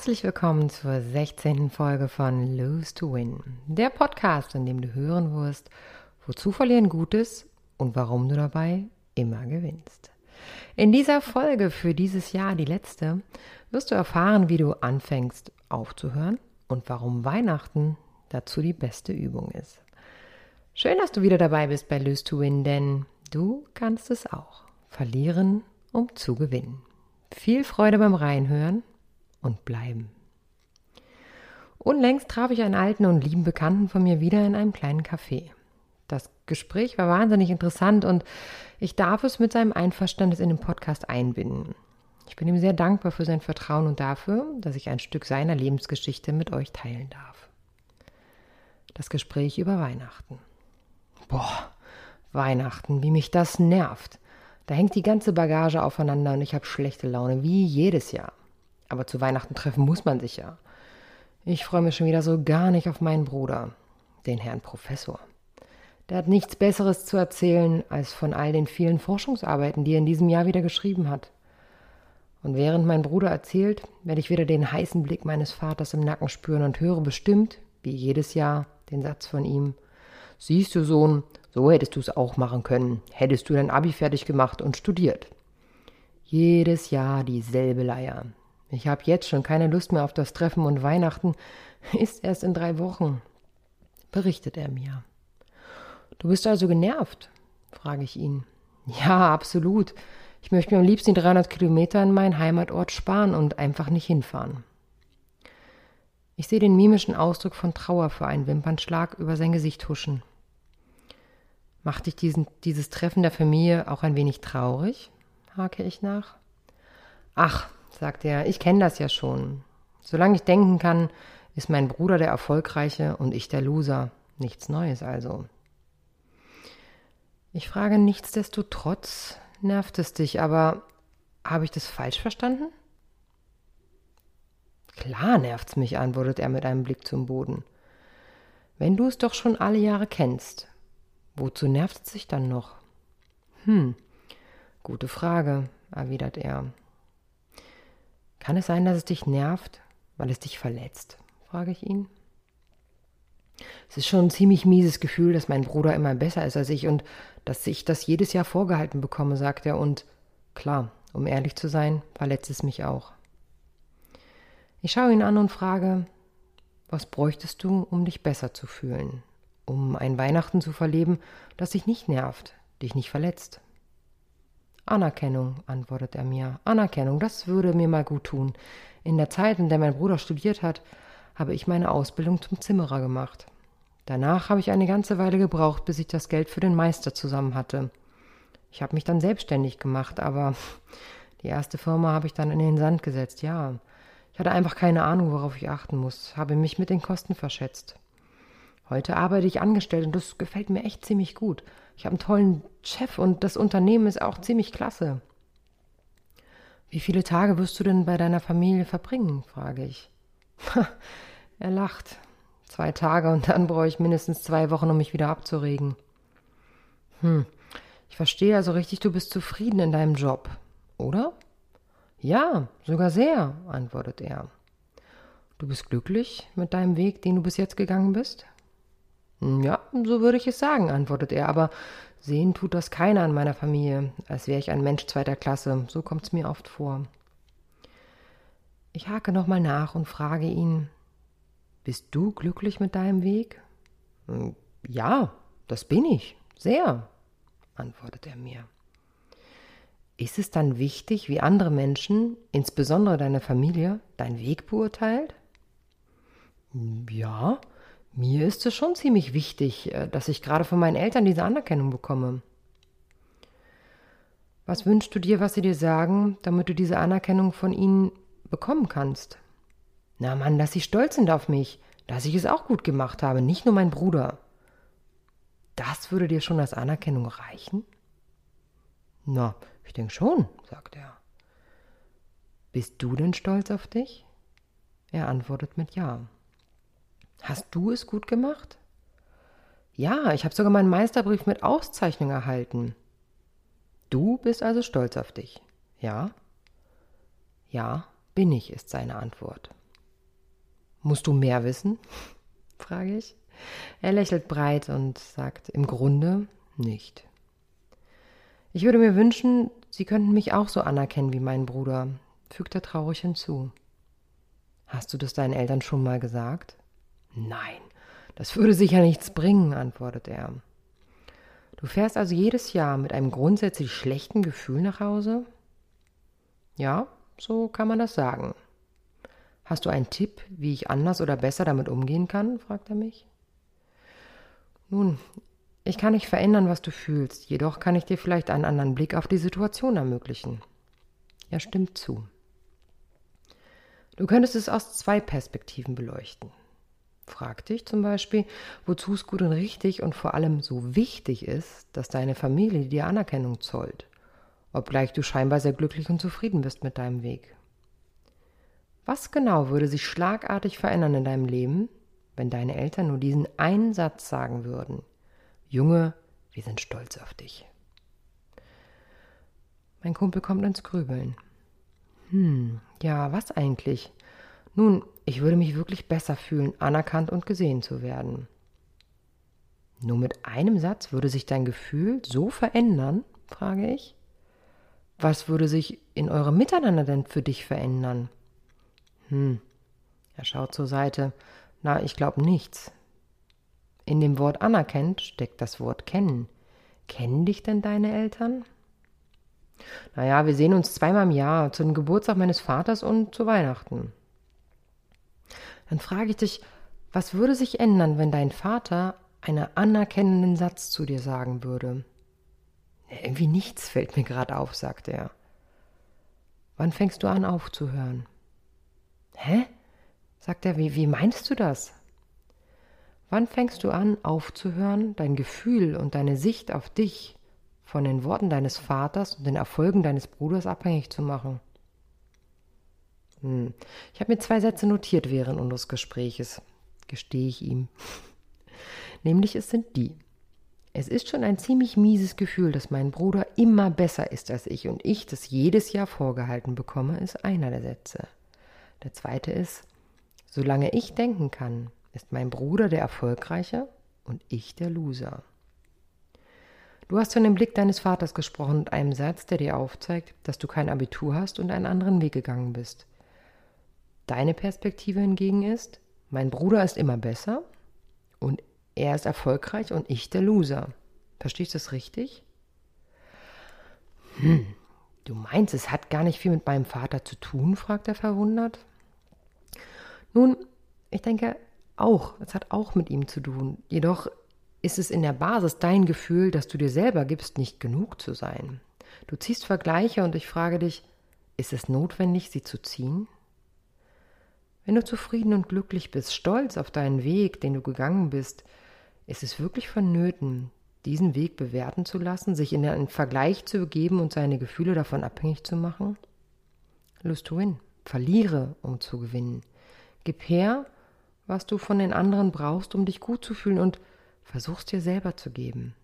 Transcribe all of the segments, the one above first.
Herzlich willkommen zur 16. Folge von Lose to Win, der Podcast, in dem du hören wirst, wozu Verlieren gut ist und warum du dabei immer gewinnst. In dieser Folge für dieses Jahr, die letzte, wirst du erfahren, wie du anfängst aufzuhören und warum Weihnachten dazu die beste Übung ist. Schön, dass du wieder dabei bist bei Lose to Win, denn du kannst es auch. Verlieren, um zu gewinnen. Viel Freude beim Reinhören und bleiben. Unlängst traf ich einen alten und lieben Bekannten von mir wieder in einem kleinen Café. Das Gespräch war wahnsinnig interessant und ich darf es mit seinem Einverständnis in den Podcast einbinden. Ich bin ihm sehr dankbar für sein Vertrauen und dafür, dass ich ein Stück seiner Lebensgeschichte mit euch teilen darf. Das Gespräch über Weihnachten. Boah, Weihnachten, wie mich das nervt. Da hängt die ganze Bagage aufeinander und ich habe schlechte Laune, wie jedes Jahr. Aber zu Weihnachten treffen muss man sich ja. Ich freue mich schon wieder so gar nicht auf meinen Bruder, den Herrn Professor. Der hat nichts Besseres zu erzählen als von all den vielen Forschungsarbeiten, die er in diesem Jahr wieder geschrieben hat. Und während mein Bruder erzählt, werde ich wieder den heißen Blick meines Vaters im Nacken spüren und höre bestimmt, wie jedes Jahr, den Satz von ihm Siehst du, Sohn, so hättest du es auch machen können, hättest du dein Abi fertig gemacht und studiert. Jedes Jahr dieselbe Leier. Ich habe jetzt schon keine Lust mehr auf das Treffen und Weihnachten ist erst in drei Wochen, berichtet er mir. Du bist also genervt? frage ich ihn. Ja, absolut. Ich möchte mir am liebsten 300 Kilometer in meinen Heimatort sparen und einfach nicht hinfahren. Ich sehe den mimischen Ausdruck von Trauer für einen Wimpernschlag über sein Gesicht huschen. Macht dich diesen, dieses Treffen der Familie auch ein wenig traurig? hake ich nach. Ach, sagt er, ich kenne das ja schon. Solange ich denken kann, ist mein Bruder der Erfolgreiche und ich der Loser. Nichts Neues also. Ich frage nichtsdestotrotz, nervt es dich, aber habe ich das falsch verstanden? Klar nervt's mich, antwortet er mit einem Blick zum Boden. Wenn du es doch schon alle Jahre kennst, Wozu nervt es sich dann noch? Hm, gute Frage, erwidert er. Kann es sein, dass es dich nervt, weil es dich verletzt? frage ich ihn. Es ist schon ein ziemlich mieses Gefühl, dass mein Bruder immer besser ist als ich und dass ich das jedes Jahr vorgehalten bekomme, sagt er. Und klar, um ehrlich zu sein, verletzt es mich auch. Ich schaue ihn an und frage, was bräuchtest du, um dich besser zu fühlen? um ein Weihnachten zu verleben, das dich nicht nervt, dich nicht verletzt. Anerkennung, antwortet er mir. Anerkennung, das würde mir mal gut tun. In der Zeit, in der mein Bruder studiert hat, habe ich meine Ausbildung zum Zimmerer gemacht. Danach habe ich eine ganze Weile gebraucht, bis ich das Geld für den Meister zusammen hatte. Ich habe mich dann selbstständig gemacht, aber die erste Firma habe ich dann in den Sand gesetzt, ja. Ich hatte einfach keine Ahnung, worauf ich achten muss, habe mich mit den Kosten verschätzt. Heute arbeite ich angestellt und das gefällt mir echt ziemlich gut. Ich habe einen tollen Chef und das Unternehmen ist auch ziemlich klasse. Wie viele Tage wirst du denn bei deiner Familie verbringen? frage ich. er lacht. Zwei Tage und dann brauche ich mindestens zwei Wochen, um mich wieder abzuregen. Hm, ich verstehe also richtig, du bist zufrieden in deinem Job, oder? Ja, sogar sehr, antwortet er. Du bist glücklich mit deinem Weg, den du bis jetzt gegangen bist? Hm, ja, so würde ich es sagen, antwortet er, aber sehen tut das keiner in meiner Familie, als wäre ich ein Mensch zweiter Klasse, so kommt es mir oft vor. Ich hake nochmal nach und frage ihn, bist du glücklich mit deinem Weg? Hm, ja, das bin ich, sehr, antwortet er mir. Ist es dann wichtig, wie andere Menschen, insbesondere deine Familie, deinen Weg beurteilt? Hm, ja, mir ist es schon ziemlich wichtig, äh, dass ich gerade von meinen Eltern diese Anerkennung bekomme. Was wünschst du dir, was sie dir sagen, damit du diese Anerkennung von ihnen bekommen kannst? Na Mann, dass sie stolz sind auf mich, dass ich es auch gut gemacht habe, nicht nur mein Bruder. Das würde dir schon als Anerkennung reichen? Na, ich denke schon, sagt er. Bist du denn stolz auf dich? Er antwortet mit Ja. Hast du es gut gemacht? Ja, ich habe sogar meinen Meisterbrief mit Auszeichnung erhalten. Du bist also stolz auf dich. Ja? Ja, bin ich, ist seine Antwort. Musst du mehr wissen? frage ich. Er lächelt breit und sagt, im Grunde nicht. Ich würde mir wünschen, Sie könnten mich auch so anerkennen wie meinen Bruder, fügt er traurig hinzu. Hast du das deinen Eltern schon mal gesagt? Nein, das würde sicher nichts bringen, antwortet er. Du fährst also jedes Jahr mit einem grundsätzlich schlechten Gefühl nach Hause? Ja, so kann man das sagen. Hast du einen Tipp, wie ich anders oder besser damit umgehen kann? fragt er mich. Nun, ich kann nicht verändern, was du fühlst, jedoch kann ich dir vielleicht einen anderen Blick auf die Situation ermöglichen. Er stimmt zu. Du könntest es aus zwei Perspektiven beleuchten. Frag dich zum Beispiel, wozu es gut und richtig und vor allem so wichtig ist, dass deine Familie dir Anerkennung zollt, obgleich du scheinbar sehr glücklich und zufrieden bist mit deinem Weg. Was genau würde sich schlagartig verändern in deinem Leben, wenn deine Eltern nur diesen einen Satz sagen würden? Junge, wir sind stolz auf dich. Mein Kumpel kommt ins Grübeln. Hm, ja, was eigentlich? Nun, ich würde mich wirklich besser fühlen, anerkannt und gesehen zu werden. Nur mit einem Satz würde sich dein Gefühl so verändern? frage ich. Was würde sich in eurem Miteinander denn für dich verändern? Hm, er schaut zur Seite. Na, ich glaube nichts. In dem Wort anerkennt steckt das Wort kennen. Kennen dich denn deine Eltern? Naja, wir sehen uns zweimal im Jahr, zum Geburtstag meines Vaters und zu Weihnachten. Dann frage ich dich, was würde sich ändern, wenn dein Vater einen anerkennenden Satz zu dir sagen würde? Irgendwie nichts fällt mir gerade auf, sagt er. Wann fängst du an aufzuhören? Hä? sagt er, wie, wie meinst du das? Wann fängst du an aufzuhören, dein Gefühl und deine Sicht auf dich von den Worten deines Vaters und den Erfolgen deines Bruders abhängig zu machen? Hm. Ich habe mir zwei Sätze notiert während unseres Gespräches, gestehe ich ihm. Nämlich es sind die. Es ist schon ein ziemlich mieses Gefühl, dass mein Bruder immer besser ist als ich und ich das jedes Jahr vorgehalten bekomme, ist einer der Sätze. Der zweite ist, solange ich denken kann, ist mein Bruder der Erfolgreiche und ich der Loser. Du hast von dem Blick deines Vaters gesprochen und einem Satz, der dir aufzeigt, dass du kein Abitur hast und einen anderen Weg gegangen bist. Deine Perspektive hingegen ist, mein Bruder ist immer besser und er ist erfolgreich und ich der Loser. Verstehst du das richtig? Hm, du meinst, es hat gar nicht viel mit meinem Vater zu tun? fragt er verwundert. Nun, ich denke auch, es hat auch mit ihm zu tun. Jedoch ist es in der Basis dein Gefühl, dass du dir selber gibst, nicht genug zu sein. Du ziehst Vergleiche und ich frage dich, ist es notwendig, sie zu ziehen? Wenn du zufrieden und glücklich bist, stolz auf deinen Weg, den du gegangen bist, ist es wirklich vonnöten, diesen Weg bewerten zu lassen, sich in einen Vergleich zu begeben und seine Gefühle davon abhängig zu machen? Lust to win. Verliere, um zu gewinnen. Gib her, was du von den anderen brauchst, um dich gut zu fühlen und versuch's dir selber zu geben.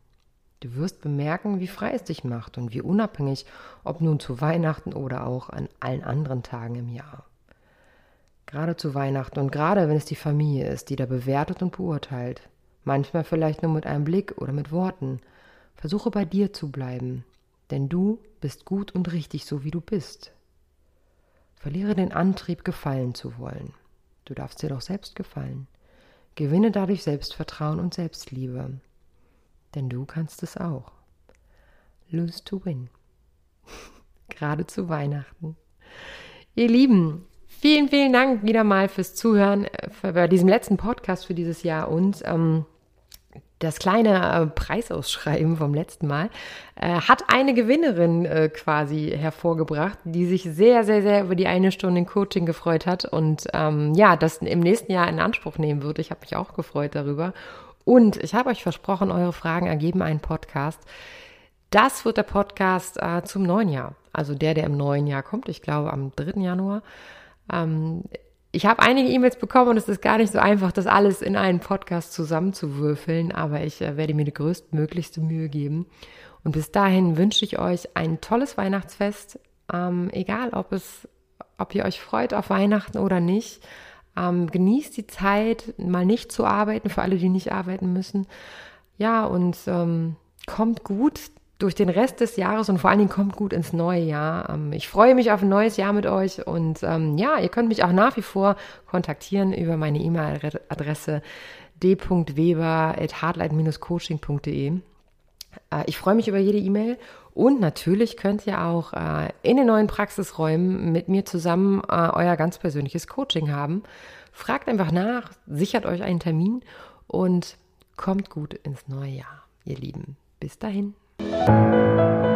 Du wirst bemerken, wie frei es dich macht und wie unabhängig, ob nun zu Weihnachten oder auch an allen anderen Tagen im Jahr. Gerade zu Weihnachten und gerade wenn es die Familie ist, die da bewertet und beurteilt. Manchmal vielleicht nur mit einem Blick oder mit Worten. Versuche bei dir zu bleiben, denn du bist gut und richtig so wie du bist. Verliere den Antrieb, gefallen zu wollen. Du darfst dir doch selbst gefallen. Gewinne dadurch Selbstvertrauen und Selbstliebe. Denn du kannst es auch. Lose to win. Gerade zu Weihnachten. Ihr Lieben, Vielen, vielen Dank wieder mal fürs Zuhören äh, bei diesem letzten Podcast für dieses Jahr und ähm, das kleine äh, Preisausschreiben vom letzten Mal äh, hat eine Gewinnerin äh, quasi hervorgebracht, die sich sehr, sehr, sehr über die eine Stunde Coaching gefreut hat und ähm, ja, das im nächsten Jahr in Anspruch nehmen wird. Ich habe mich auch gefreut darüber. Und ich habe euch versprochen, eure Fragen ergeben einen Podcast. Das wird der Podcast äh, zum neuen Jahr. Also der, der im neuen Jahr kommt. Ich glaube am 3. Januar. Ähm, ich habe einige E-Mails bekommen und es ist gar nicht so einfach, das alles in einen Podcast zusammenzuwürfeln, aber ich äh, werde mir die größtmöglichste Mühe geben. Und bis dahin wünsche ich euch ein tolles Weihnachtsfest, ähm, egal ob es ob ihr euch freut auf Weihnachten oder nicht. Ähm, genießt die Zeit, mal nicht zu arbeiten, für alle, die nicht arbeiten müssen. Ja, und ähm, kommt gut durch den Rest des Jahres und vor allen Dingen kommt gut ins neue Jahr. Ähm, ich freue mich auf ein neues Jahr mit euch und ähm, ja, ihr könnt mich auch nach wie vor kontaktieren über meine E-Mail-Adresse d.weber.hardlight-coaching.de. Äh, ich freue mich über jede E-Mail und natürlich könnt ihr auch äh, in den neuen Praxisräumen mit mir zusammen äh, euer ganz persönliches Coaching haben. Fragt einfach nach, sichert euch einen Termin und kommt gut ins neue Jahr, ihr Lieben. Bis dahin. Thank you.